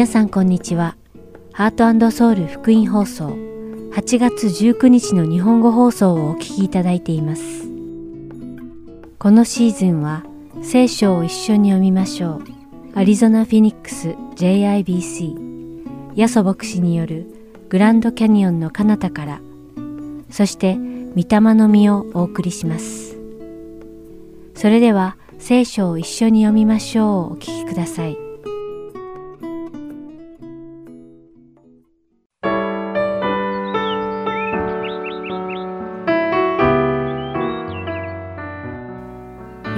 皆さんこんにちは。ハートソウル福音放送8月19日の日本語放送をお聞きいただいています。このシーズンは聖書を一緒に読みましょう。アリゾナ・フィニックス JIBC ヤソ牧師によるグランドキャニオンの彼方からそして御霊の実をお送りします。それでは聖書を一緒に読みましょうお聞きください。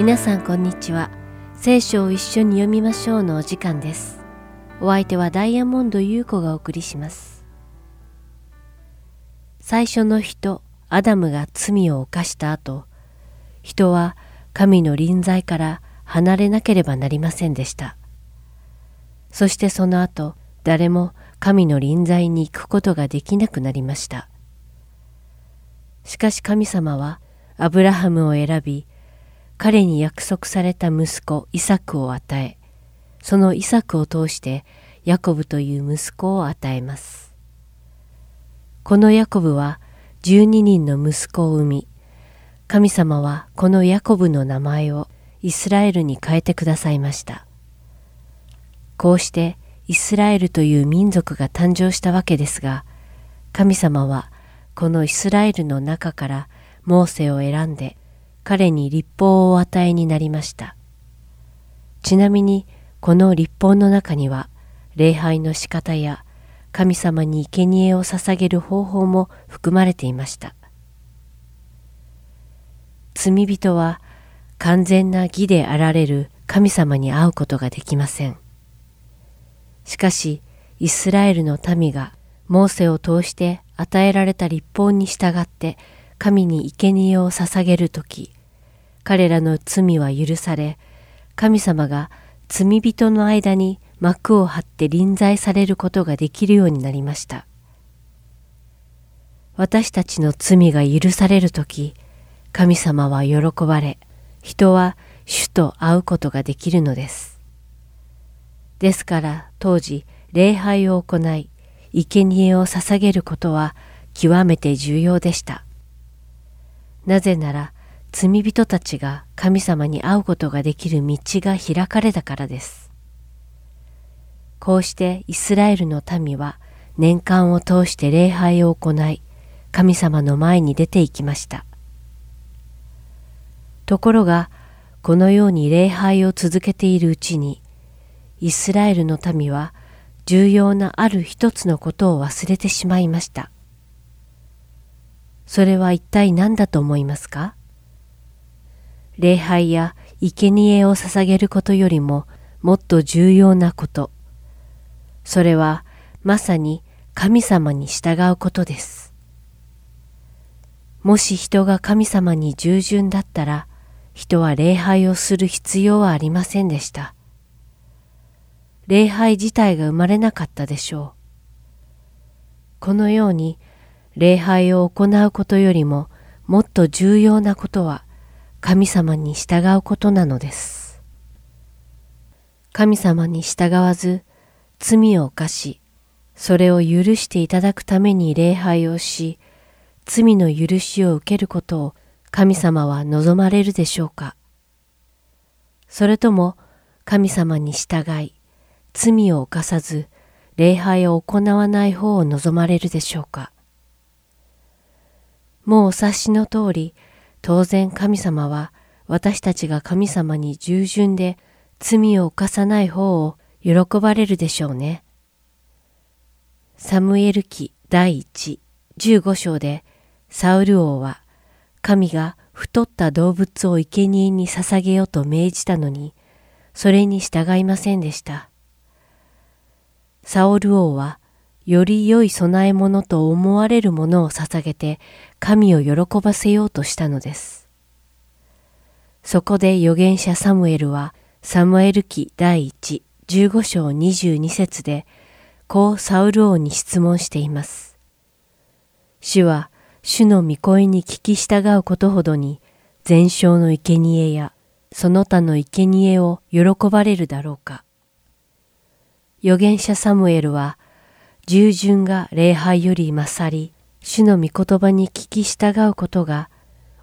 皆さんこんにちは。聖書を一緒に読みましょうのお時間です。お相手はダイヤモンド優子がお送りします。最初の人、アダムが罪を犯した後、人は神の臨在から離れなければなりませんでした。そしてその後、誰も神の臨在に行くことができなくなりました。しかし神様はアブラハムを選び、彼に約束された息子イサクを与え、そのイサクを通してヤコブという息子を与えます。このヤコブは12人の息子を産み、神様はこのヤコブの名前をイスラエルに変えてくださいました。こうしてイスラエルという民族が誕生したわけですが、神様はこのイスラエルの中からモーセを選んで彼に立法を与えになりました。ちなみにこの立法の中には礼拝の仕方や神様に生贄を捧げる方法も含まれていました。罪人は完全な義であられる神様に会うことができません。しかし、イスラエルの民がモーセを通して与えられた立法に従って神に生贄を捧げるとき、彼らの罪は許され、神様が罪人の間に幕を張って臨在されることができるようになりました。私たちの罪が許されるとき、神様は喜ばれ、人は主と会うことができるのです。ですから当時礼拝を行い、生贄を捧げることは極めて重要でした。なぜなら罪人たちが神様に会うことができる道が開かれたからです。こうしてイスラエルの民は年間を通して礼拝を行い、神様の前に出て行きました。ところが、このように礼拝を続けているうちに、イスラエルの民は重要なある一つのことを忘れてしまいました。それは一体何だと思いますか？礼拝や生贄を捧げることよりももっと重要なこと、それはまさに神様に従うことです。もし人が神様に従順だったら、人は礼拝をする必要はありませんでした。礼拝自体が生まれなかったでしょう。このように礼拝を行うことよりももっと重要なことは神様に従うことなのです。神様に従わず罪を犯し、それを許していただくために礼拝をし、罪の許しを受けることを神様は望まれるでしょうかそれとも神様に従い、罪を犯さず、礼拝を行わない方を望まれるでしょうかもうお察しの通り、当然神様は私たちが神様に従順で罪を犯さない方を喜ばれるでしょうね。サムエル記第一15章でサウル王は神が太った動物を生贄に捧げようと命じたのにそれに従いませんでした。サオル王はより良い供え物と思われるものを捧げて神を喜ばせようとしたのです。そこで預言者サムエルはサムエル記第一15章22節で、こうサウル王に質問しています。主は、主の御声に聞き従うことほどに、全焼の生贄や、その他の生贄を喜ばれるだろうか。預言者サムエルは、従順が礼拝より勝り、主の御言葉に聞き従うことが、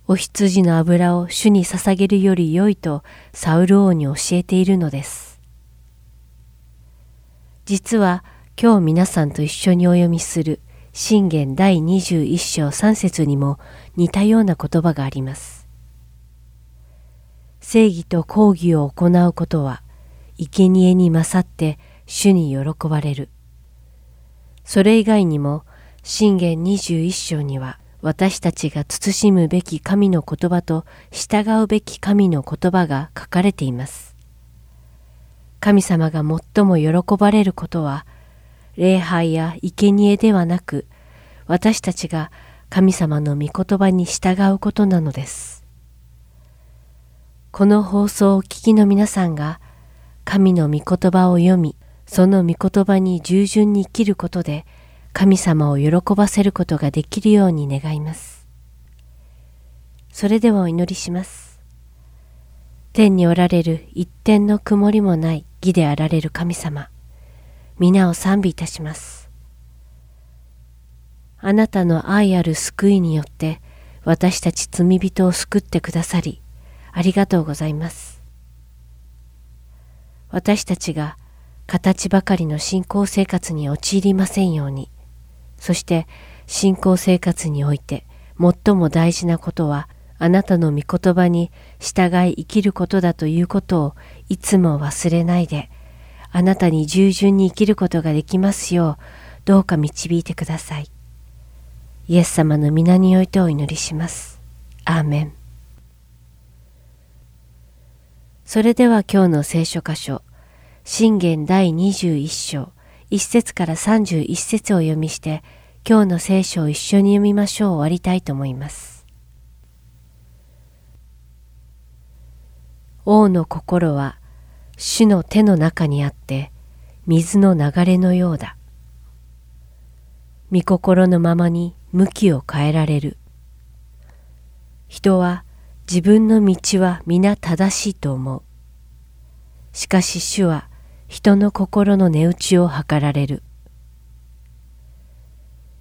お羊の油を主に捧げるより良いとサウル王に教えているのです。実は今日皆さんと一緒にお読みする信玄第21章3節にも似たような言葉があります。正義と抗議を行うことは、生贄に勝って主に喜ばれる。それ以外にも、信玄21章には、私たちが慎むべき神の言葉と従うべき神の言葉が書かれています。神様が最も喜ばれることは、礼拝や生贄ではなく、私たちが神様の御言葉に従うことなのです。この放送をお聞きの皆さんが、神の御言葉を読み、その御言葉に従順に生きることで、神様を喜ばせることができるように願います。それではお祈りします。天におられる一点の曇りもない義であられる神様、皆を賛美いたします。あなたの愛ある救いによって私たち罪人を救ってくださり、ありがとうございます。私たちが形ばかりの信仰生活に陥りませんように、そして信仰生活において最も大事なことはあなたの御言葉に従い生きることだということをいつも忘れないであなたに従順に生きることができますようどうか導いてください。イエス様の皆においてお祈りします。アーメン。それでは今日の聖書箇所、信玄第21章、1節から31節を読みして、今日の聖書を一緒に読みましょう終わりたいと思います。王の心は主の手の中にあって水の流れのようだ。御心のままに向きを変えられる。人は自分の道は皆正しいと思う。しかし主は人の心の値打ちを図られる。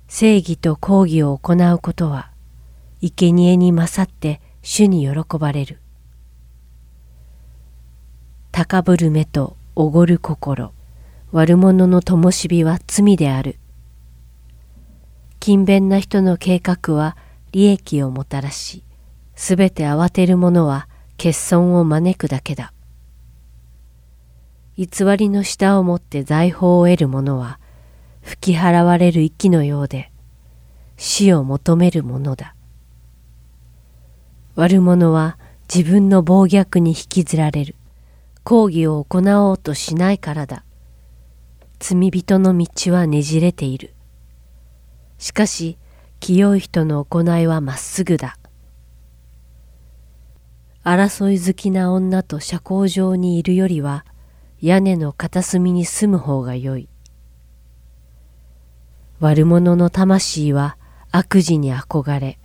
正義と抗議を行うことは、生贄に勝って主に喜ばれる。高ぶる目とおごる心、悪者の灯火は罪である。勤勉な人の計画は利益をもたらし、すべて慌てる者は欠損を招くだけだ。偽りの舌を持って財宝を得る者は吹き払われる息のようで死を求めるものだ。悪者は自分の暴虐に引きずられる。抗議を行おうとしないからだ。罪人の道はねじれている。しかし、清い人の行いはまっすぐだ。争い好きな女と社交場にいるよりは、屋根の片隅に住む方がよい。悪者の魂は悪事に憧れ、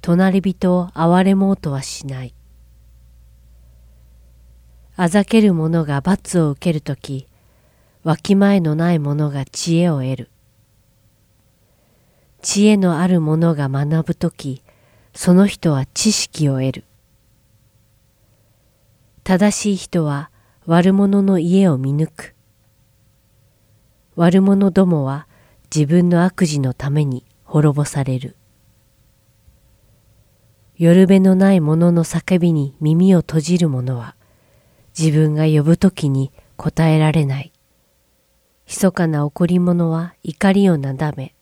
隣人を憐れもうとはしない。あざける者が罰を受けるとき、わきまえのない者が知恵を得る。知恵のある者が学ぶとき、その人は知識を得る。正しい人は悪者の家を見抜く。悪者どもは自分の悪事のために滅ぼされる。夜べのない者の叫びに耳を閉じる者は自分が呼ぶときに答えられない。密かな怒り者は怒りをなだめ、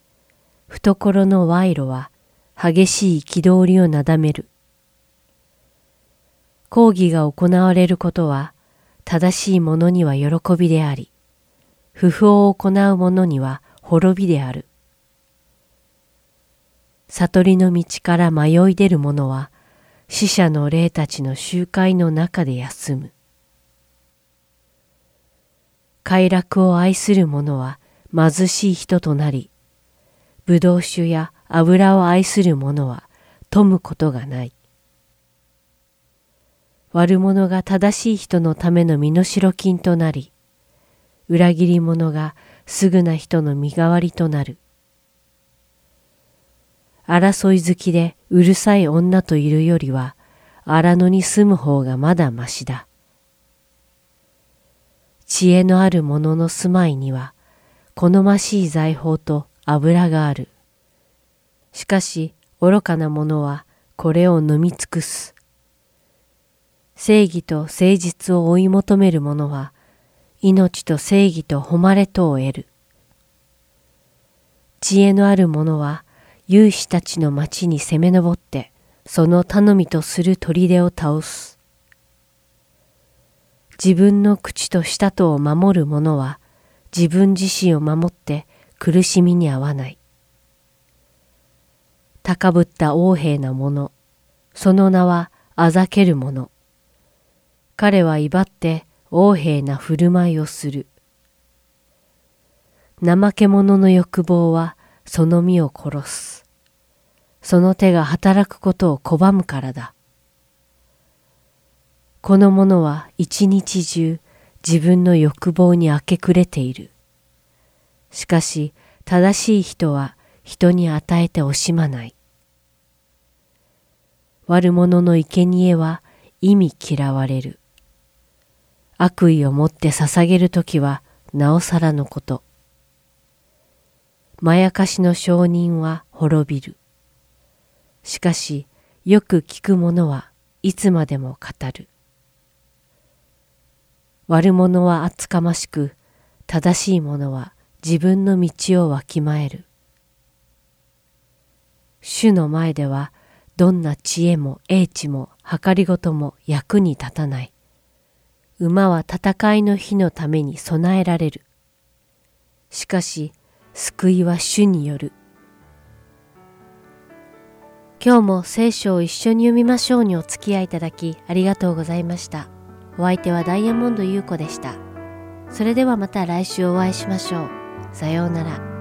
懐の賄賂は激しい憤りをなだめる。講義が行われることは正しい者には喜びであり、不法を行う者には滅びである。悟りの道から迷い出る者は、死者の霊たちの集会の中で休む。快楽を愛する者は貧しい人となり、葡萄酒や油を愛する者は富むことがない。悪者が正しい人のための身代金となり、裏切り者がすぐな人の身代わりとなる。争い好きでうるさい女といるよりは荒野に住む方がまだましだ。知恵のある者の住まいには好ましい財宝と油がある。しかし愚かな者はこれを飲み尽くす。正義と誠実を追い求める者は命と正義と誉れとを得る。知恵のある者は勇士たちの町に攻め上ってその頼みとする砦を倒す。自分の口と舌とを守る者は自分自身を守って苦しみに遭わない。高ぶった横兵な者、その名はあざける者。彼は威張って横兵な振る舞いをする。怠け者の欲望はその身を殺す。その手が働くことを拒むからだ。この者は一日中自分の欲望に明け暮れている。しかし正しい人は人に与えて惜しまない。悪者の生贄は意味嫌われる。悪意を持って捧げるときはなおさらのこと。まやかしの証人は滅びる。しかしよく聞く者はいつまでも語る。悪者は厚かましく、正しい者は自分の道をわきまえる。主の前ではどんな知恵も英知も計りごとも役に立たない。馬は戦いの日のために備えられる。しかし救いは主による。今日も聖書を一緒に読みましょうにお付き合いいただきありがとうございました。お相手はダイヤモンド優子でした。それではまた来週お会いしましょう。さようなら。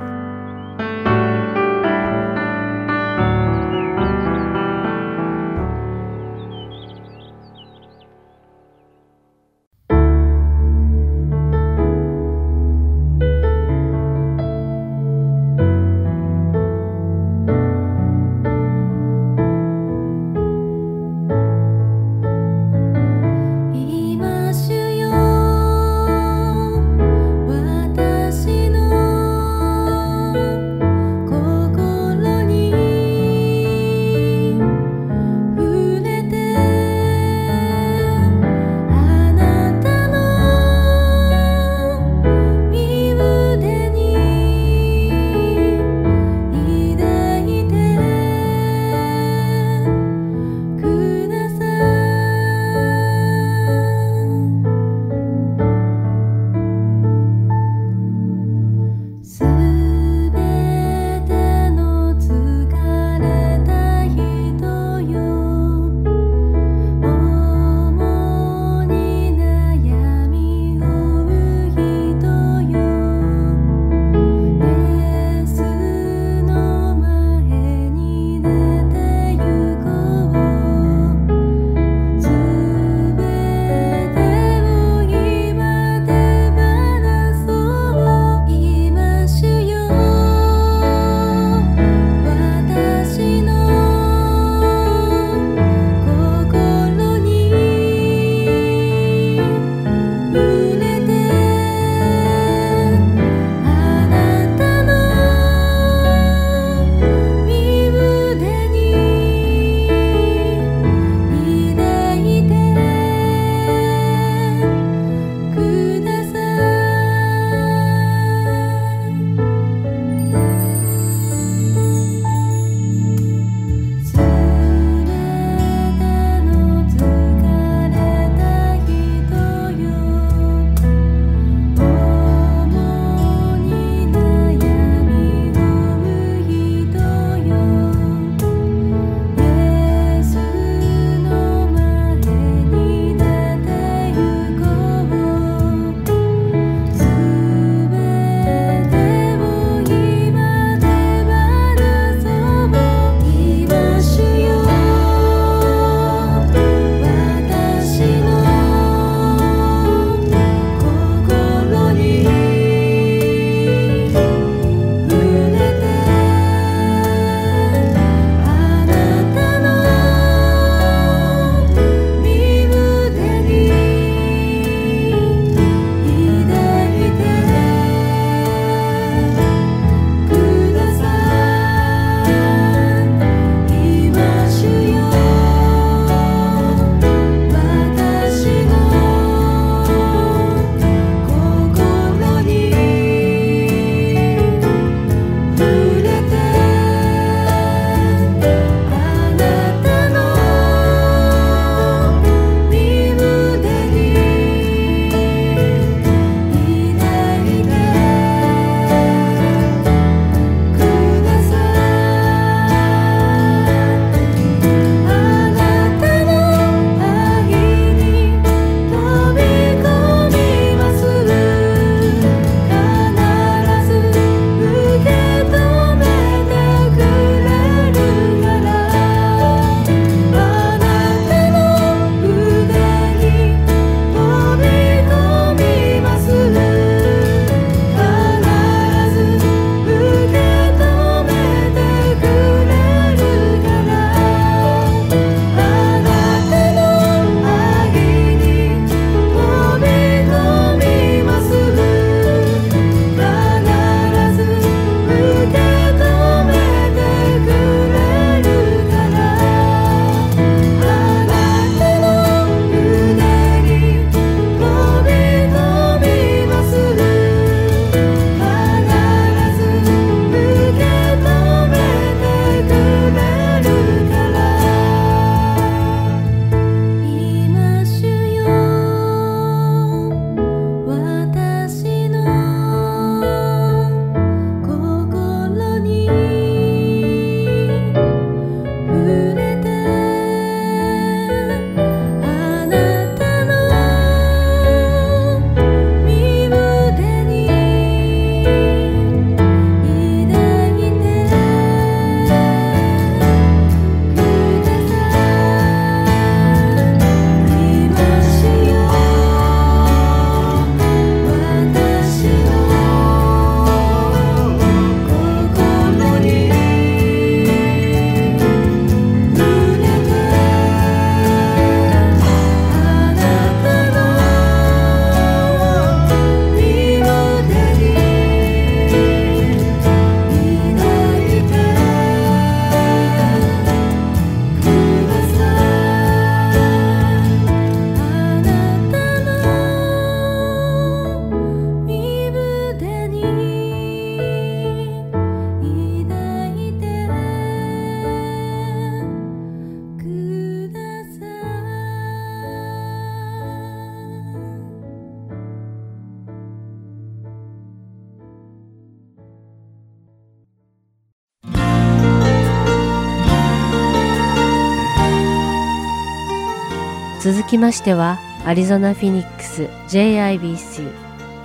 きましてはアリゾナ・フィニックス JIBC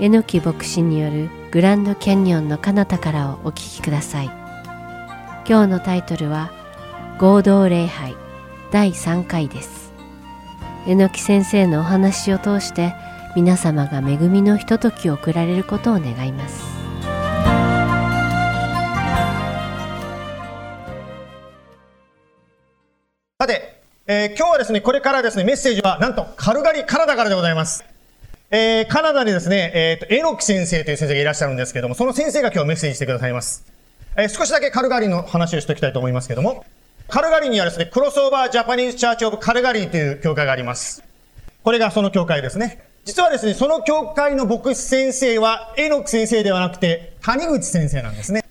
榎木牧師によるグランドキャニオンの彼方からをお聞きください。今日のタイトルは合同礼拝第3回です。榎木先生のお話を通して皆様が恵みのひとときを送られることを願います。えー、今日はですね、これからですね、メッセージはなんとカルガリ、カナダからでございます。えー、カナダにですね、えっ、ー、と、エノキ先生という先生がいらっしゃるんですけども、その先生が今日メッセージしてくださいます。えー、少しだけカルガリの話をしておきたいと思いますけども、カルガリにはですね、クロスオーバージャパニーズチャーチオブカルガリーという教会があります。これがその教会ですね。実はですね、その教会の牧師先生は、エノキ先生ではなくて、谷口先生なんですね。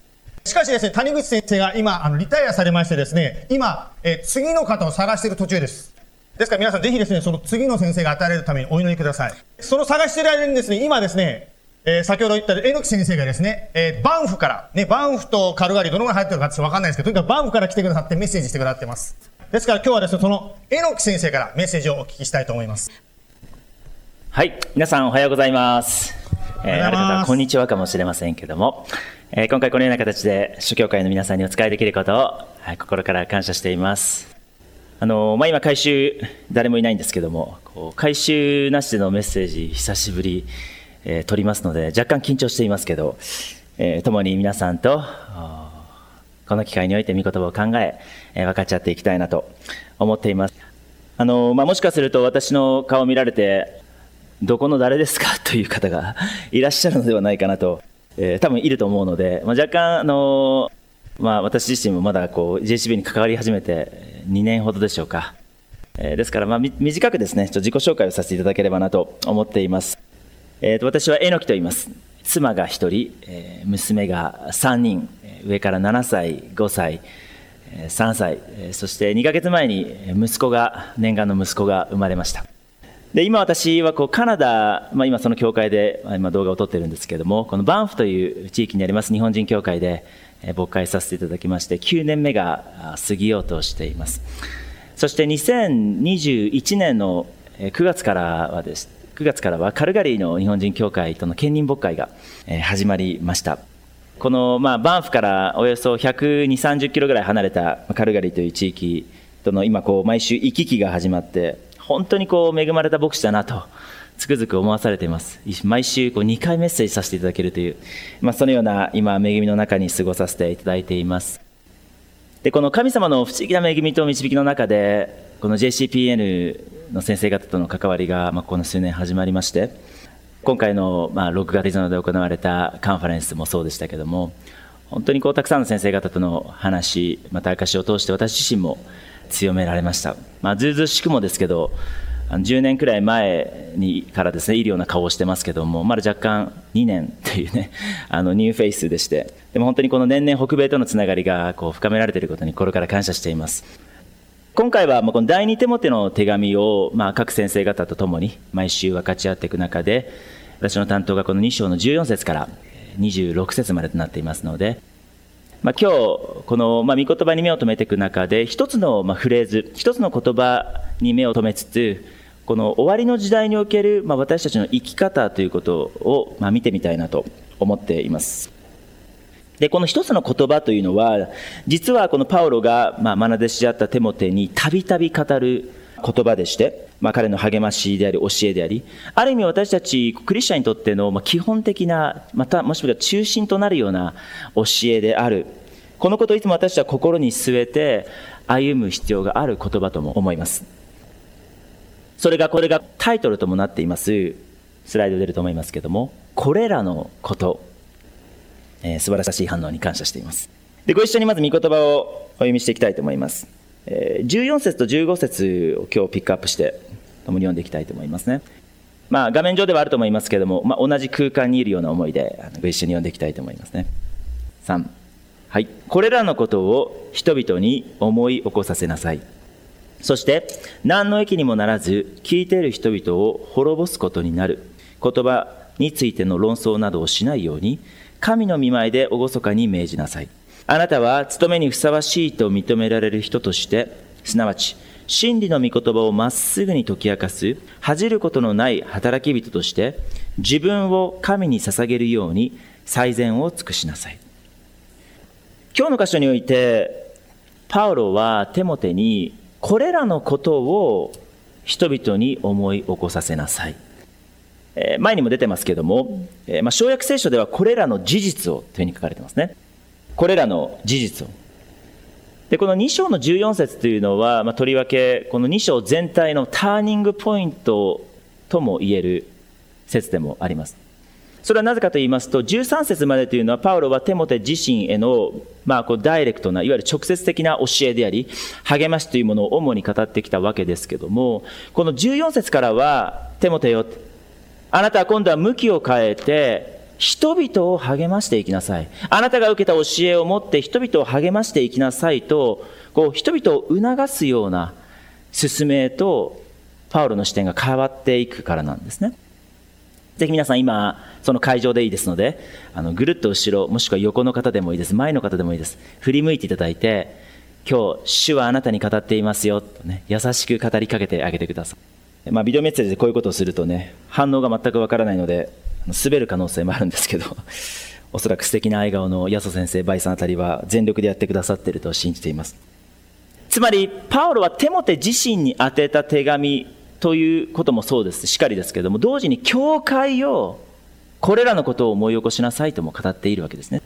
しかしですね、谷口先生が今、あの、リタイアされましてですね、今、え次の方を探している途中です。ですから皆さんぜひですね、その次の先生が与えられるためにお祈りください。その探している間にですね、今ですね、えー、先ほど言った榎木先生がですね、えー、バンフから、ね、バンフとカルガリーどのぐらい入ってるかってわかんないですけど、とにかくバンフから来てくださってメッセージしてくださってます。ですから今日はですね、その榎木先生からメッセージをお聞きしたいと思います。はい、皆さんおはようございます。えー、ある方こんにちはかもしれませんけども、えー、今回このような形で諸教会の皆さんにお使いできることを、はい、心から感謝しています。あのまあ、今、回収、誰もいないんですけども、こう回収なしでのメッセージ、久しぶり、えー、取りますので、若干緊張していますけど、えー、共に皆さんと、この機会において御言葉を考え、えー、分かち合っていきたいなと思っています。あのまあ、もしかすると私の顔を見られて、どこの誰ですか？という方がいらっしゃるのではないかなと、えー、多分いると思うので、まあ、若干、あのまあ、私自身もまだこう JCB に関わり始めて2年ほどでしょうか。えー、ですから、まあ、短くですね、ちょ自己紹介をさせていただければなと思っています。えー、と私は榎木と言います。妻が1人、えー、娘が3人、上から7歳、5歳、3歳、そして2ヶ月前に息子が、念願の息子が生まれました。で今私はこうカナダ、まあ、今その教会で今動画を撮ってるんですけれどもこのバンフという地域にあります日本人教会で牧会させていただきまして9年目が過ぎようとしています。そして2021年の9月からはです9月からはカルガリーの日本人教会との兼任牧会が始まりました。この、まあ、バンフからおよそ120、30キロぐらい離れたカルガリーという地域との今こう毎週行き来が始まって本当にこう恵まれた牧師だなとつくづく思わされています。毎週こう2回メッセージさせていただけるという、まあ、そのような今、恵みの中に過ごさせていただいています。で、この神様の不思議な恵みと導きの中で、この JCPN の先生方との関わりが、まあ、この数年始まりまして、今回の、まあ、6月で行われたカンファレンスもそうでしたけども、本当にこうたくさんの先生方との話、また証を通して私自身も強められました。まあ、ずうずうしくもですけど、10年くらい前にからですね、いるような顔をしてますけども、まだ若干2年というね、あのニューフェイスでして、でも本当にこの年々北米とのつながりがこう深められていることに心から感謝しています。今回はこの第二手モテの手紙を、まあ、各先生方と共に毎週分かち合っていく中で、私の担当がこの2章の14節から26節までとなっていますので、まあ、今日、この、まあ、御言葉に目を留めていく中で、一つの、まあ、フレーズ、一つの言葉に目を留めつつ、この終わりの時代における、まあ、私たちの生き方ということを、まあ、見てみたいなと思っています。で、この一つの言葉というのは、実はこのパウロが、まあ、学弟子であったテモテにたびたび語る言葉でして、まあ、彼の励ましであり、教えであり、ある意味私たちクリスチャンにとっての、ま、基本的な、またもしくは中心となるような教えである。このことをいつも私たちは心に据えて歩む必要がある言葉とも思います。それが、これがタイトルともなっています、スライド出ると思いますけども、これらのこと、えー、素晴らしい反応に感謝しています。で、ご一緒にまず御言葉をお読みしていきたいと思います。14節と15節を今日ピックアップして、共に読んでいきたいと思いますね。まあ、画面上ではあると思いますけれども、まあ、同じ空間にいるような思いで、ご一緒に読んでいきたいと思いますね。3、はい。これらのことを人々に思い起こさせなさい。そして、何の益にもならず、聞いている人々を滅ぼすことになる言葉についての論争などをしないように、神の見舞いで厳かに命じなさい。あなたは務めにふさわしいと認められる人として、すなわち、真理の御言葉をまっすぐに解き明かす、恥じることのない働き人として、自分を神に捧げるように最善を尽くしなさい。今日の箇所において、パウロはテモテに、これらのことを人々に思い起こさせなさい。前にも出てますけども、えまあ、小約聖書ではこれらの事実をというふうに書かれてますね。これらの事実を。で、この2章の14節というのは、まあ、とりわけ、この2章全体のターニングポイントとも言える説でもあります。それはなぜかと言いますと、13節までというのは、パウロはテモテ自身への、まあ、こうダイレクトな、いわゆる直接的な教えであり、励ましというものを主に語ってきたわけですけども、この14節からは、テモテよ、あなたは今度は向きを変えて、人々を励ましていきなさい。あなたが受けた教えを持って人々を励ましていきなさいと、こう人々を促すような進めと、パウロの視点が変わっていくからなんですね。ぜひ皆さん今、その会場でいいですので、あのぐるっと後ろ、もしくは横の方でもいいです、前の方でもいいです。振り向いていただいて、今日、主はあなたに語っていますよ、とね、優しく語りかけてあげてください。まあ、ビデオメッセージでこういうことをするとね、反応が全くわからないので、滑る可能性もあるんですけど、おそらく素敵な笑顔のヤソ先生、バイさんあたりは全力でやってくださっていると信じています。つまり、パウロはテモテ自身に宛てた手紙ということもそうです、しかりですけれども、同時に教会をこれらのことを思い起こしなさいとも語っているわけですね。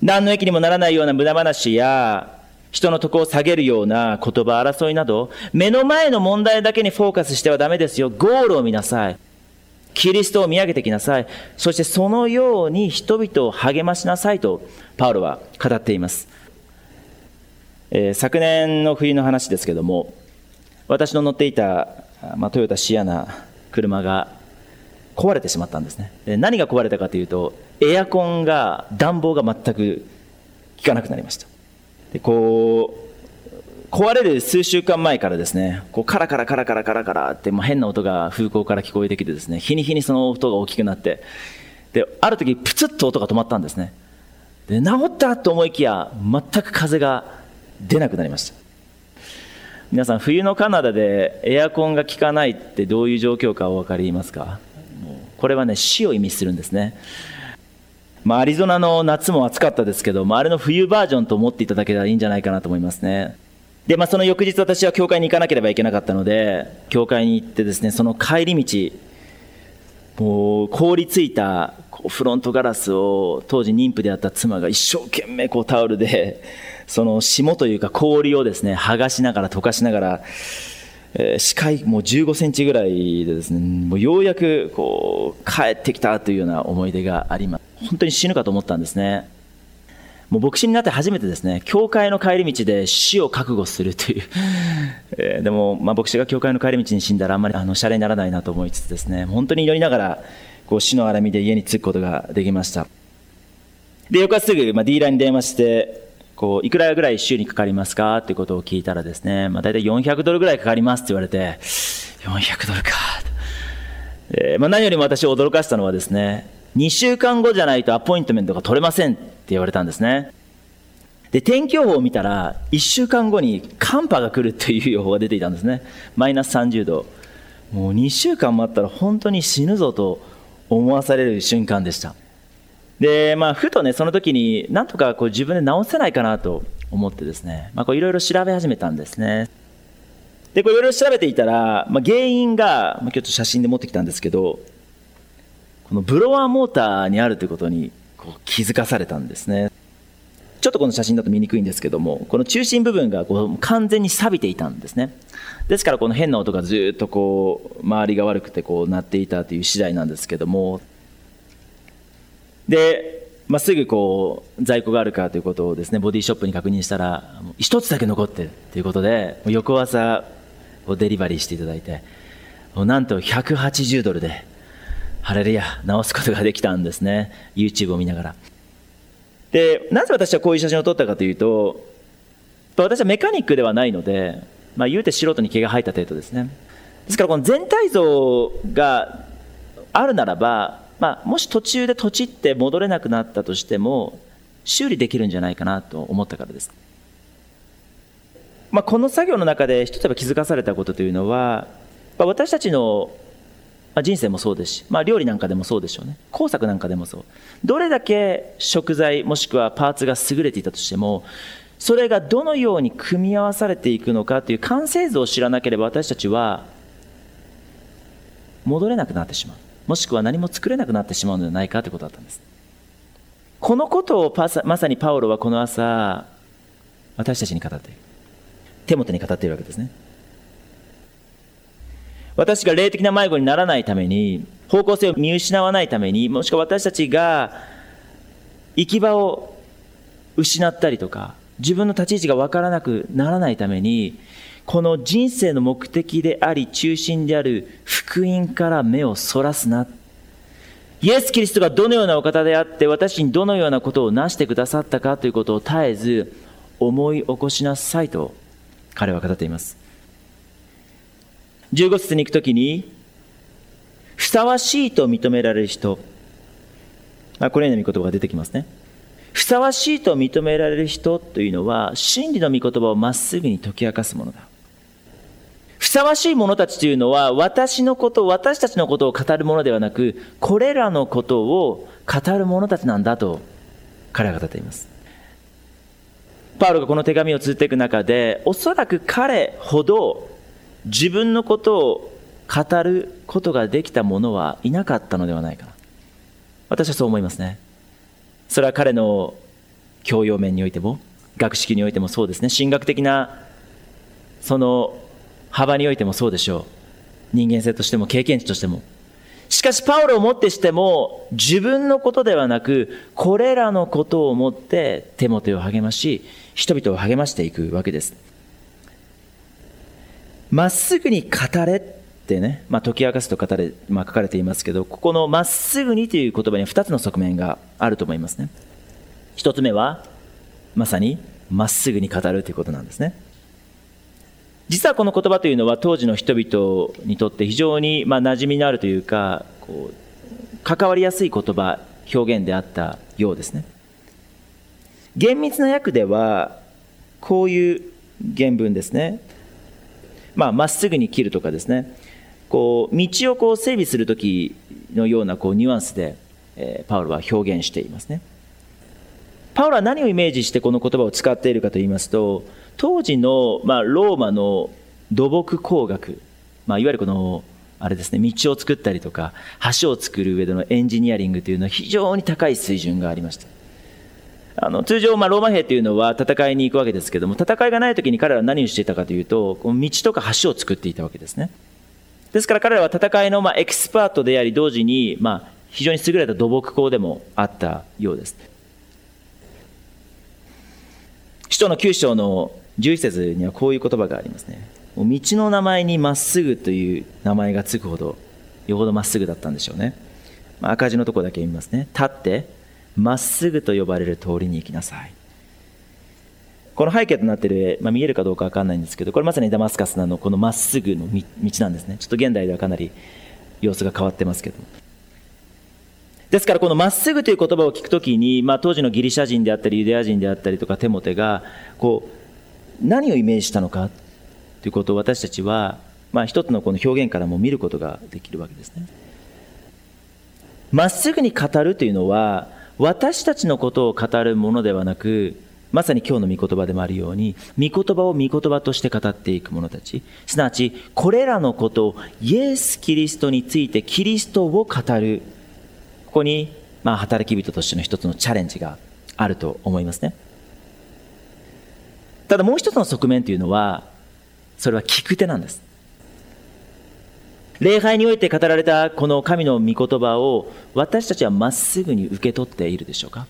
何の益にもならないような無駄話や、人の徳を下げるような言葉争いなど、目の前の問題だけにフォーカスしてはダメですよ。ゴールを見なさい。キリストを見上げてきなさい。そしてそのように人々を励ましなさいと、パウロは語っています。えー、昨年の冬の話ですけども、私の乗っていた、まあ、トヨタシアナ車が壊れてしまったんですね。何が壊れたかというと、エアコンが、暖房が全く効かなくなりました。でこう壊れる数週間前からですね、こうカラカラカラカラカラカラって、まあ、変な音が風向から聞こえてきてですね、日に日にその音が大きくなって、で、ある時プツッと音が止まったんですね。で、治ったと思いきや、全く風が出なくなりました。皆さん、冬のカナダでエアコンが効かないってどういう状況かお分かりますか？これはね、死を意味するんですね。まあ、アリゾナの夏も暑かったですけど、まあ、あれの冬バージョンと思っていただけたらいいんじゃないかなと思いますね。で、まあ、その翌日私は教会に行かなければいけなかったので、教会に行ってですね、その帰り道、もう凍りついたフロントガラスを当時妊婦であった妻が一生懸命こうタオルで、その霜というか氷をですね、剥がしながら溶かしながら、えー、視界もう15センチぐらいでですね、もうようやくこう帰ってきたというような思い出があります。本当に死ぬかと思ったんですね。もう牧師になって初めてですね、教会の帰り道で死を覚悟するという、えー、でも、まあ、牧師が教会の帰り道に死んだらあんまりあのシャレにならないなと思いつつですね、本当に祈りながら、こう死の荒みで家に着くことができました。で、翌日すぐ、まあ、ディーラーに電話して、こう、いくらぐらい週にかかりますかっていうことを聞いたらですね、まあ、大体400ドルぐらいかかりますって言われて、400ドルか。えー、まあ、何よりも私を驚かしたのはですね、2週間後じゃないとアポイントメントが取れませんって言われたんですね。で、天気予報を見たら、1週間後に寒波が来るという予報が出ていたんですね。マイナス30度。もう2週間待ったら本当に死ぬぞと思わされる瞬間でした。で、まあ、ふとね、その時に、なんとかこう自分で直せないかなと思ってですね、まあ、いろいろ調べ始めたんですね。で、これいろいろ調べていたら、まあ、原因が、まあ、今日ちょっと写真で持ってきたんですけど、このブロワーモーターにあるということにこう気づかされたんですね。ちょっとこの写真だと見にくいんですけども、この中心部分がこう完全に錆びていたんですね。ですからこの変な音がずっとこう周りが悪くてこう鳴っていたという次第なんですけども、で、まあ、すぐこう在庫があるかということをですねボディショップに確認したら一つだけ残ってるということで翌朝デリバリーしていただいてなんと180ドルでハレルヤ、直すことができたんですね。YouTube を見ながら。で、なぜ私はこういう写真を撮ったかというと、私はメカニックではないので、まあ、言うて素人に毛が生えた程度ですね。ですからこの全体像があるならば、まあ、もし途中で土地って戻れなくなったとしても、修理できるんじゃないかなと思ったからです。まあ、この作業の中で一つ気づかされたことというのは、ま、私たちのま人生もそうですし、まあ、料理なんかでもそうでしょうね。工作なんかでもそう。どれだけ食材もしくはパーツが優れていたとしてもそれがどのように組み合わされていくのかという完成図を知らなければ私たちは戻れなくなってしまう。もしくは何も作れなくなってしまうのではないかということだったんです。このことをまさにパウロはこの朝私たちに語っている。手元に語っているわけですね。私が霊的な迷子にならないために方向性を見失わないためにもしくは私たちが行き場を失ったりとか自分の立ち位置が分からなくならないためにこの人生の目的であり中心である福音から目をそらすな。イエス・キリストがどのようなお方であって私にどのようなことをなしてくださったかということを絶えず思い起こしなさいと彼は語っています。15節に行くときにふさわしいと認められる人。あこれらの御言葉が出てきますね。ふさわしいと認められる人というのは真理の御言葉をまっすぐに解き明かすものだ。ふさわしい者たちというのは私のこと私たちのことを語るものではなくこれらのことを語る者たちなんだと彼は語っています。パウロがこの手紙を綴っていく中でおそらく彼ほど自分のことを語ることができた者はいなかったのではないかな。私はそう思いますね。それは彼の教養面においても学識においてもそうですね。神学的なその幅においてもそうでしょう。人間性としても経験値としても。しかしパウロをもってしても自分のことではなくこれらのことをもって手元を励まし人々を励ましていくわけです。まっすぐに語れってね、まあ、解き明かすと語れ、まあ、書かれていますけどここのまっすぐにという言葉には2つの側面があると思いますね。1つ目はまさにまっすぐに語るということなんですね。実はこの言葉というのは当時の人々にとって非常にまあ馴染みのあるというかこう関わりやすい言葉表現であったようですね。厳密な訳ではこういう原文ですね。まあ、まっすぐに切るとかですね。こう道をこう整備する時のようなこうニュアンスで、え、パウロは表現していますね。パウロは何をイメージしてこの言葉を使っているかといいますと当時の、まあ、ローマの土木工学、まあ、いわゆるこのあれですね道を作ったりとか橋を作る上でのエンジニアリングというのは非常に高い水準がありました。あの通常、まあ、ローマ兵というのは戦いに行くわけですけども戦いがない時に彼らは何をしていたかというとこの道とか橋を作っていたわけですね。ですから彼らは戦いのまあエキスパートであり同時にまあ非常に優れた土木工でもあったようです。首都の九章の11節にはこういう言葉がありますね。道の名前にまっすぐという名前がつくほどよほどまっすぐだったんでしょうね、まあ、赤字のところだけ見ますね。立ってまっすぐと呼ばれる通りに行きなさい。この背景となっている絵、まあ、見えるかどうか分かんないんですけどこれまさにダマスカスのこのまっすぐの道なんですね。ちょっと現代ではかなり様子が変わってますけど。ですからこのまっすぐという言葉を聞くときに、まあ、当時のギリシャ人であったりユダヤ人であったりとかテモテがこう何をイメージしたのかということを私たちは、まあ、一つのこの表現からも見ることができるわけですね。まっすぐに語るというのは私たちのことを語るものではなく、まさに今日の御言葉でもあるように、御言葉を御言葉として語っていく者たち、すなわち、これらのことをイエス・キリストについてキリストを語る。ここに、まあ、働き人としての一つのチャレンジがあると思いますね。ただもう一つの側面というのは、それは聞く手なんです。礼拝において語られたこの神の御言葉を私たちはまっすぐに受け取っているでしょうか？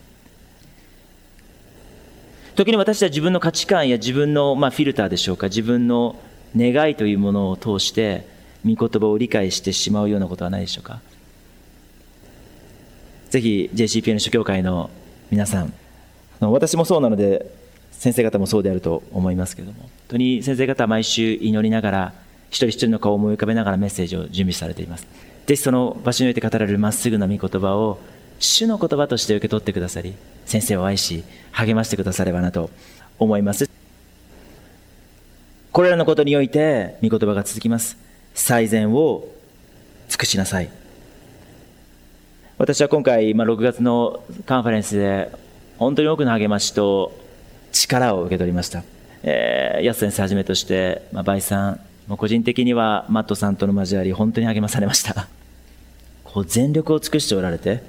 時に私は自分の価値観や自分のまあフィルターでしょうか？自分の願いというものを通して御言葉を理解してしまうようなことはないでしょうか？ぜひ JCPN 諸教会の皆さん私もそうなので先生方もそうであると思いますけれども。本当に先生方毎週祈りながら一人一人の顔を思い浮かべながらメッセージを準備されていますぜひその場所において語られるまっすぐな御言葉を主の言葉として受け取ってくださり先生を愛し励ましてくださればなと思いますこれらのことにおいて、御言葉が続きます。最善を尽くしなさい。私は今回、まあ、6月のカンファレンスで、本当に多くの励ましと力を受け取りました。えー、安先生はじめとして、まあ、倍さん、もう個人的にはマットさんとの交わり、本当に励まされました。こう全力を尽くしておられて、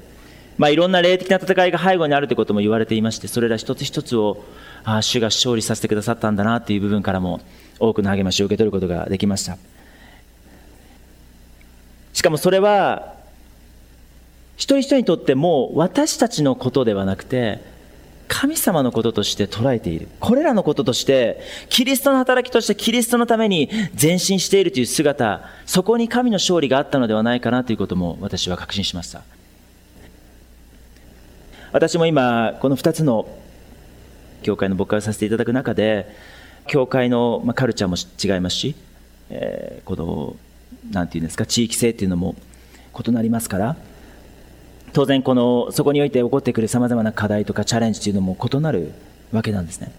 まあ、いろんな霊的な戦いが背後にあるということも言われていまして、それら一つ一つを、あ主が勝利させてくださったんだなという部分からも、多くの励ましを受け取ることができました。しかもそれは、一人一人にとっても私たちのことではなくて、神様のこととして捉えている。これらのこととして、キリストの働きとしてキリストのために前進しているという姿、そこに神の勝利があったのではないかなということも私は確信しました。私も今、この2つの教会の牧会をさせていただく中で、教会のカルチャーも違いますし、えー、この、なんていうんですか、地域性っていうのも異なりますから、当然この、そこにおいて起こってくるさまざまな課題とかチャレンジというのも異なるわけなんですね。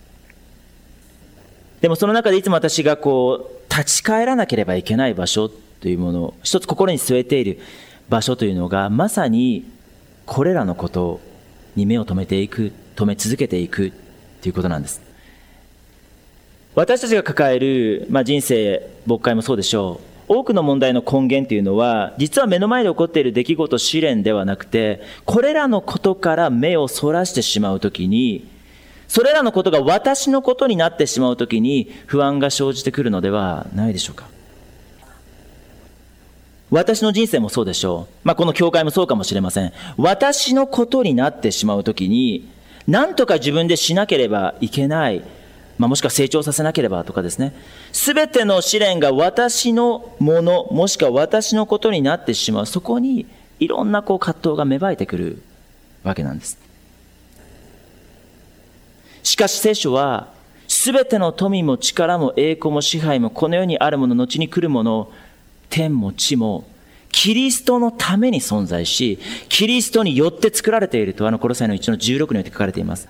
でもその中でいつも私がこう、立ち返らなければいけない場所というものを、一つ心に据えている場所というのが、まさにこれらのことに目を留めていく、止め続けていくということなんです。私たちが抱える、まあ、人生、牧会もそうでしょう。多くの問題の根源というのは、実は目の前で起こっている出来事、試練ではなくて、これらのことから目をそらしてしまうときに、それらのことが私のことになってしまうときに不安が生じてくるのではないでしょうか。私の人生もそうでしょう。まあ、この教会もそうかもしれません。私のことになってしまうときに、何とか自分でしなければいけない。まあ、もしくは成長させなければとかですね。すべての試練が私のもの、もしくは私のことになってしまう。そこにいろんなこう葛藤が芽生えてくるわけなんです。しかし聖書は、すべての富も力も栄光も支配もこの世にあるもの、後に来るもの、天も地もキリストのために存在し、キリストによって作られていると、あのコロサイの1の16によって書かれています。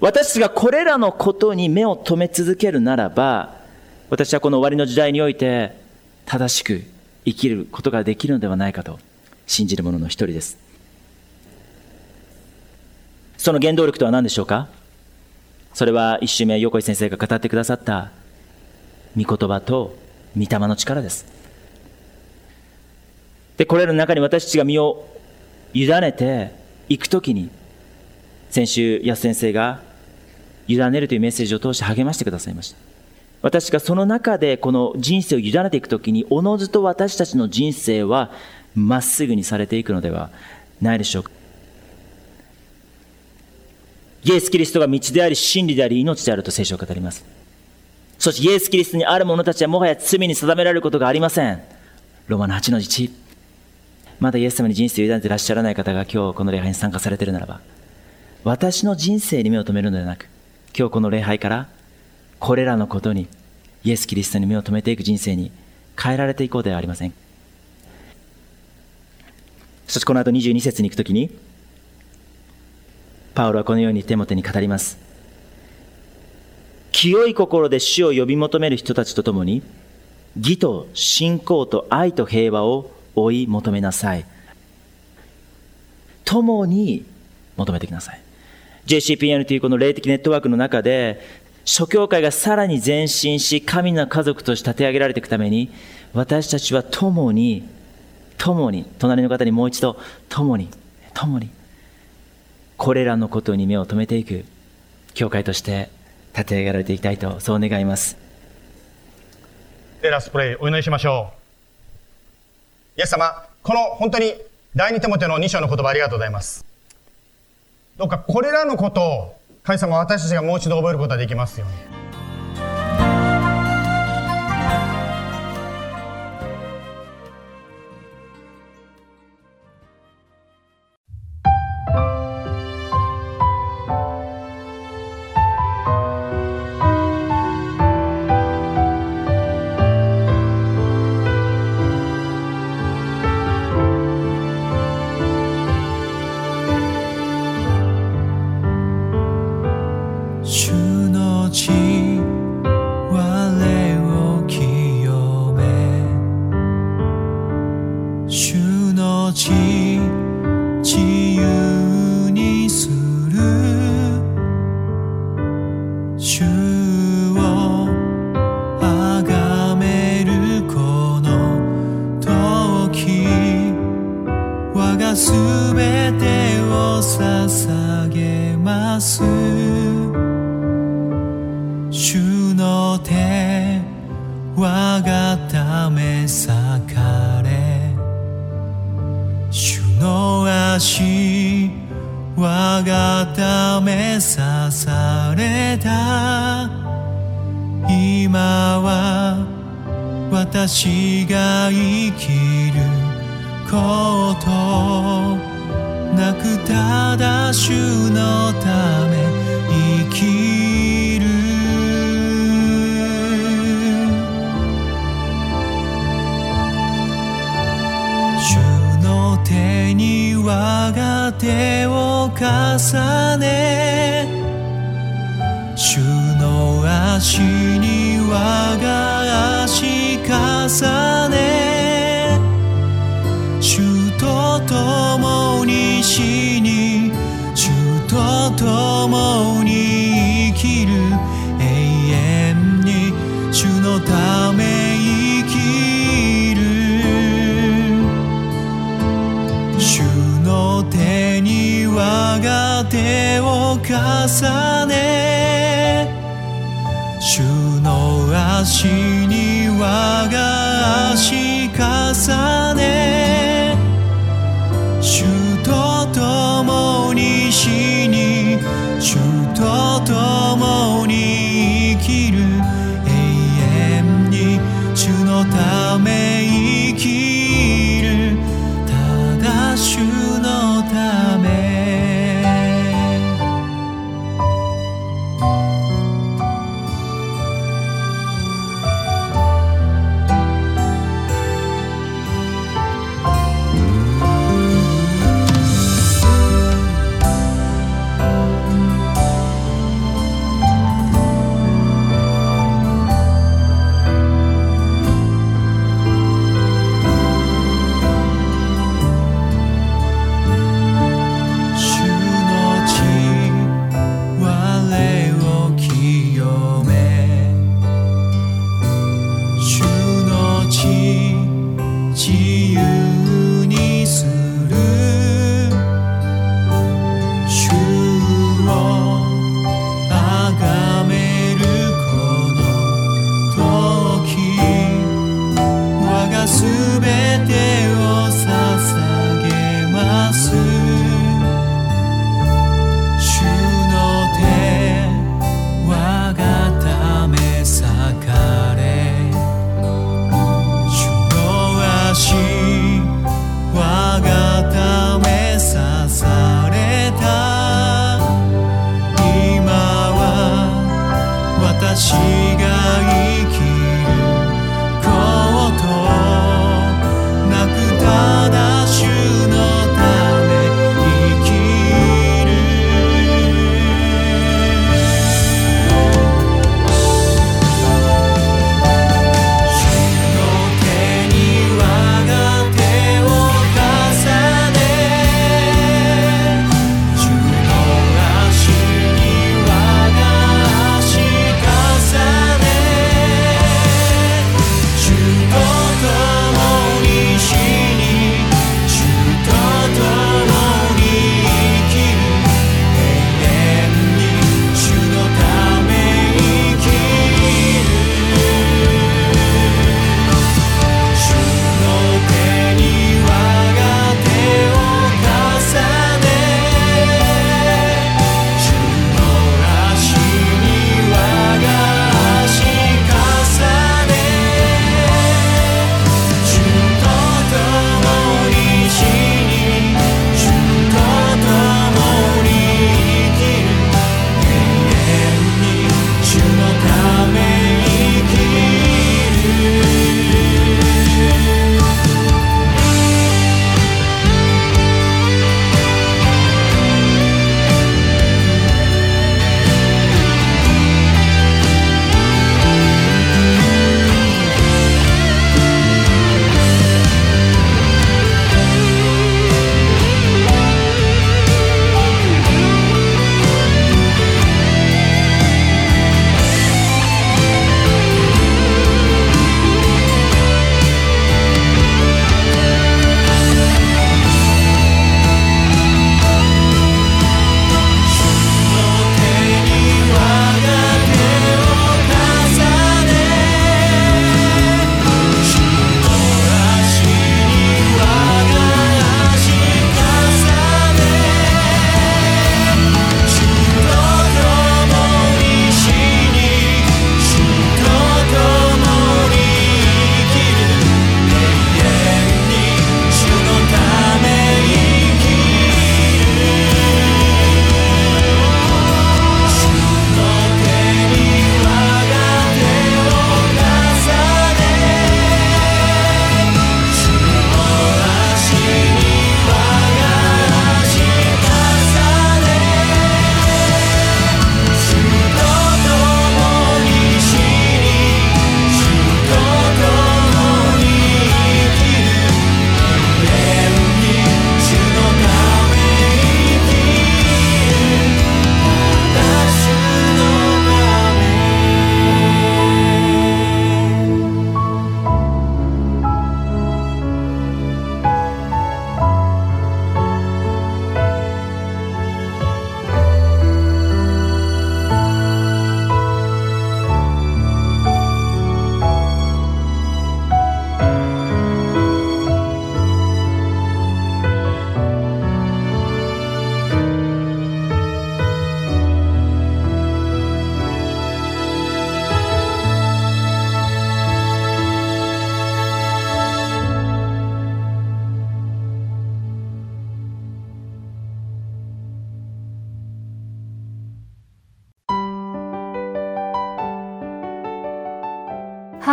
私たちがこれらのことに目を留め続けるならば、私はこの終わりの時代において、正しく生きることができるのではないかと信じる者の一人です。その原動力とは何でしょうか？それは一周目横井先生が語ってくださった御言葉と御霊の力です。で、これらの中に私たちが身を委ねていくときに、先週、安先生が、委ねるというメッセージを通して励ましてくださいました。私がその中でこの人生を委ねていくときに、おのずと私たちの人生はまっすぐにされていくのではないでしょうか。イエス・キリストが道であり、真理であり、命であると聖書を語ります。そしてイエス・キリストにある者たちはもはや罪に定められることがありません。ローマの8の1。まだイエス様に人生を委ねていらっしゃらない方が今日この礼拝に参加されているならば、私の人生に目を留めるのではなく、今日この礼拝からこれらのことにイエス・キリストに目を留めていく人生に変えられていこうではありません。そしてこの後22節に行くときに、パウロはこのようにテモテに語ります。清い心で死を呼び求める人たちと共に、義と信仰と愛と平和を追い求めなさい。共に求めてください。JCPN というこの霊的ネットワークの中で、諸教会がさらに前進し、神の家族として立て上げられていくために、私たちは共に、共に、隣の方にもう一度、共に、共に、これらのことに目を留めていく、教会として立て上げられていきたいと、そう願います。で、ラスプレイ、お祈りしましょう。イエス様、この本当に第二手モての2章の言葉ありがとうございます。どうかこれらのことを神様私たちがもう一度覚えることができますように。なくただ主のため生きる。主の手に我が手を重ね主の足に我が足重ね死に主と共に生きる永遠に主のため生きる。主の手に我が手を重ね主の足に我が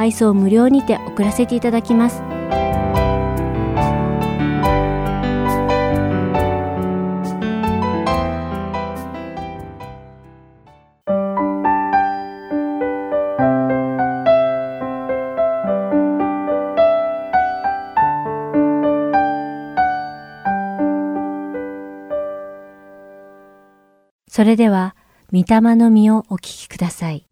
配送無料にて送らせていただきますそれでは、御霊の実をお聞きください。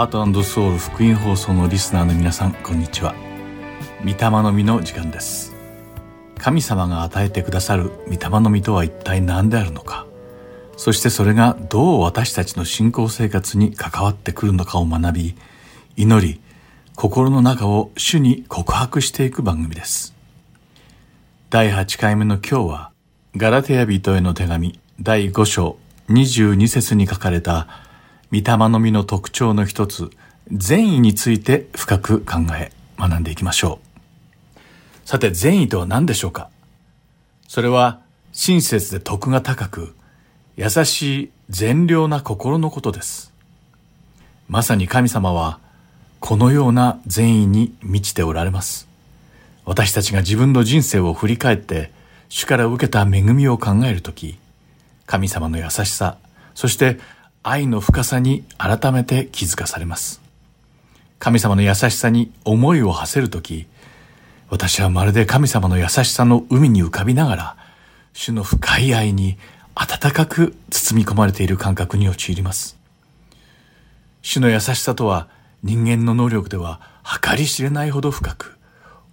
ハートソウル福音放送のリスナーの皆さん、こんにちは。御霊の実の時間です。神様が与えてくださる御霊の実とは一体何であるのか、そしてそれがどう私たちの信仰生活に関わってくるのかを学び、祈り、心の中を主に告白していく番組です。第8回目の今日は、ガラテヤ人への手紙第5章22節に書かれた、御霊の実の特徴の一つ、善意について深く考え、学んでいきましょう。さて、善意とは何でしょうか？それは、親切で徳が高く、優しい善良な心のことです。まさに神様は、このような善意に満ちておられます。私たちが自分の人生を振り返って、主から受けた恵みを考えるとき、神様の優しさ、そして愛の深さに改めて気づかされます。神様の優しさに思いを馳せるとき、私はまるで神様の優しさの海に浮かびながら、主の深い愛に温かく包み込まれている感覚に陥ります。主の優しさとは、人間の能力では計り知れないほど深く、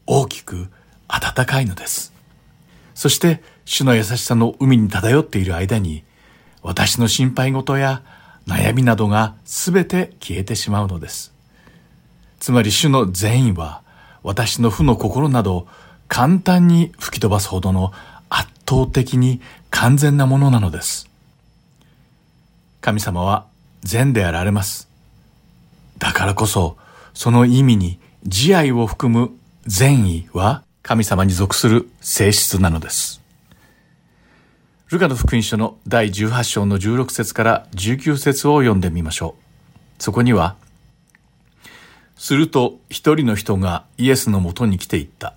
大きく、温かいのです。そして、主の優しさの海に漂っている間に、私の心配事や悩みなどが全て消えてしまうのです。つまり主の善意は、私の負の心など簡単に吹き飛ばすほどの圧倒的に完全なものなのです。神様は善であられます。だからこそ、その意味に慈愛を含む善意は神様に属する性質なのです。ルカの福音書の第18章の16節から19節を読んでみましょう。そこには、すると一人の人がイエスのもとに来ていった。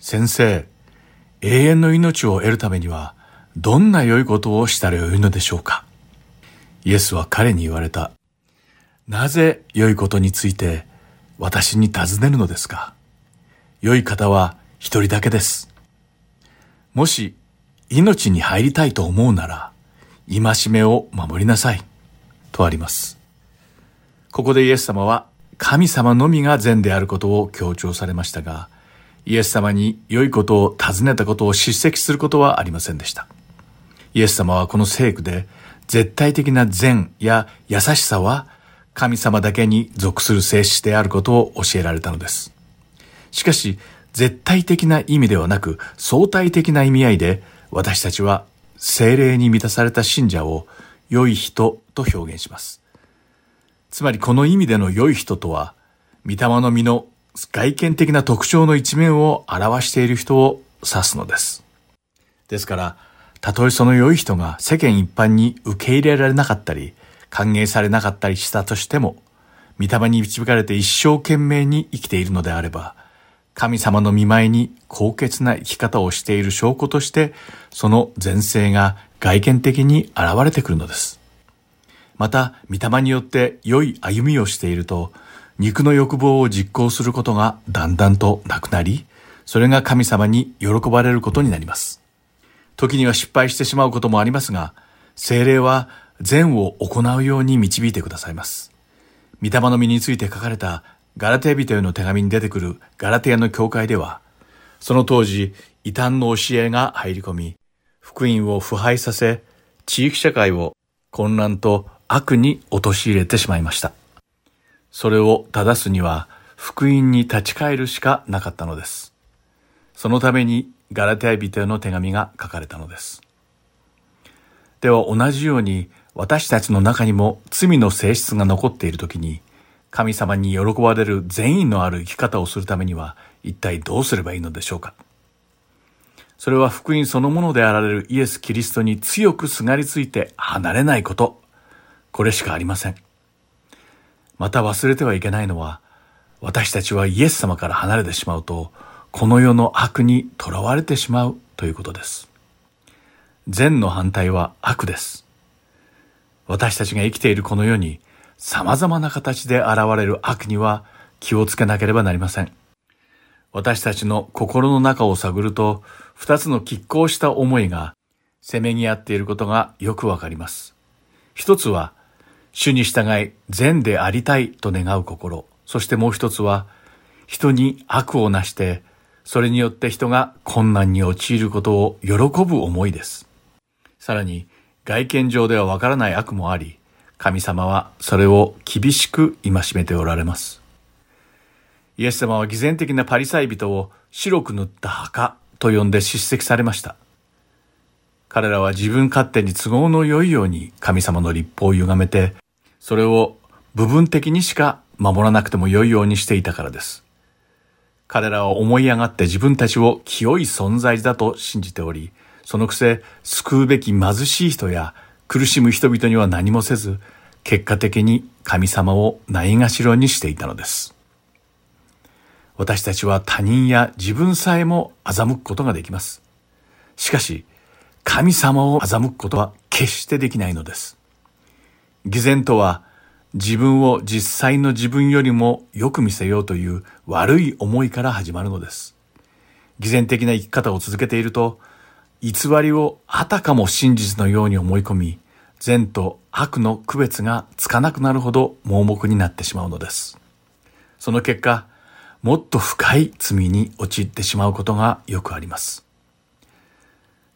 先生、永遠の命を得るためには、どんな良いことをしたらよいのでしょうか？イエスは彼に言われた。なぜ良いことについて私に尋ねるのですか？良い方は一人だけです。もし命に入りたいと思うなら、戒めを守りなさい。とあります。ここでイエス様は神様のみが善であることを強調されましたが、イエス様に良いことを尋ねたことを叱責することはありませんでした。イエス様はこの聖句で絶対的な善や優しさは神様だけに属する性質であることを教えられたのです。しかし、絶対的な意味ではなく、相対的な意味合いで、私たちは精霊に満たされた信者を良い人と表現します。つまりこの意味での良い人とは、御霊の実の外見的な特徴の一面を表している人を指すのです。ですから、たとえその良い人が世間一般に受け入れられなかったり、歓迎されなかったりしたとしても、御霊に導かれて一生懸命に生きているのであれば、神様の見舞いに高潔な生き方をしている証拠として、その前世が外見的に現れてくるのです。また、御霊によって良い歩みをしていると、肉の欲望を実行することがだんだんとなくなり、それが神様に喜ばれることになります。時には失敗してしまうこともありますが、精霊は善を行うように導いてくださいます。御霊の実について書かれたガラテヤ人への手紙に出てくるガラテヤの教会では、その当時、異端の教えが入り込み、福音を腐敗させ、地域社会を混乱と悪に陥れてしまいました。それを正すには、福音に立ち返るしかなかったのです。そのためにガラテヤ人への手紙が書かれたのです。では同じように私たちの中にも罪の性質が残っているときに、神様に喜ばれる善意のある生き方をするためには一体どうすればいいのでしょうか？それは福音そのものであられるイエス・キリストに強くすがりついて離れないこと。これしかありません。また忘れてはいけないのは、私たちはイエス様から離れてしまうと、この世の悪に囚われてしまうということです。善の反対は悪です。私たちが生きているこの世に様々な形で現れる悪には気をつけなければなりません。私たちの心の中を探ると、二つの拮抗した思いが、せめぎ合っていることがよくわかります。一つは、主に従い善でありたいと願う心。そしてもう一つは、人に悪をなして、それによって人が困難に陥ることを喜ぶ思いです。さらに、外見上ではわからない悪もあり、神様はそれを厳しく戒めておられます。イエス様は偽善的なパリサイ人を白く塗った墓と呼んで叱責されました。彼らは自分勝手に都合の良いように神様の立法を歪めて、それを部分的にしか守らなくても良いようにしていたからです。彼らは思い上がって自分たちを清い存在だと信じており、そのくせ救うべき貧しい人や苦しむ人々には何もせず、結果的に神様をないがしろにしていたのです。私たちは他人や自分さえも欺くことができます。しかし、神様を欺くことは決してできないのです。偽善とは、自分を実際の自分よりもよく見せようという悪い思いから始まるのです。偽善的な生き方を続けていると、偽りをあたかも真実のように思い込み、善と悪の区別がつかなくなるほど盲目になってしまうのです。その結果、もっと深い罪に陥ってしまうことがよくあります。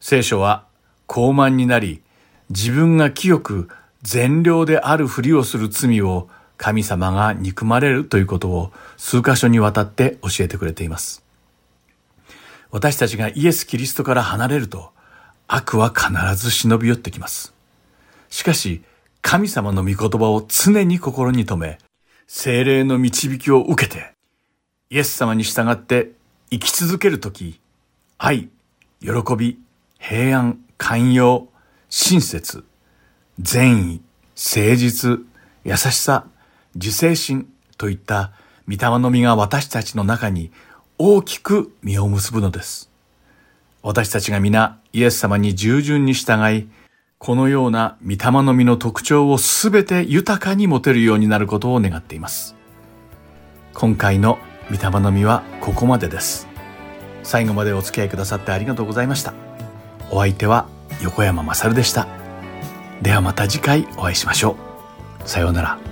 聖書は傲慢になり、自分が清く善良であるふりをする罪を神様が憎まれるということを数箇所にわたって教えてくれています。私たちがイエス・キリストから離れると、悪は必ず忍び寄ってきます。しかし、神様の御言葉を常に心に留め、精霊の導きを受けて、イエス様に従って生き続けるとき、愛、喜び、平安、寛容、親切、善意、誠実、優しさ、自制心といった御霊の実が私たちの中に大きく実を結ぶのです。私たちが皆イエス様に従順に従い、このような御霊の実の特徴をすべて豊かに持てるようになることを願っています。今回の御霊の実はここまでです。最後までお付き合いくださってありがとうございました。お相手は横山まさるでした。ではまた次回お会いしましょう。さようなら。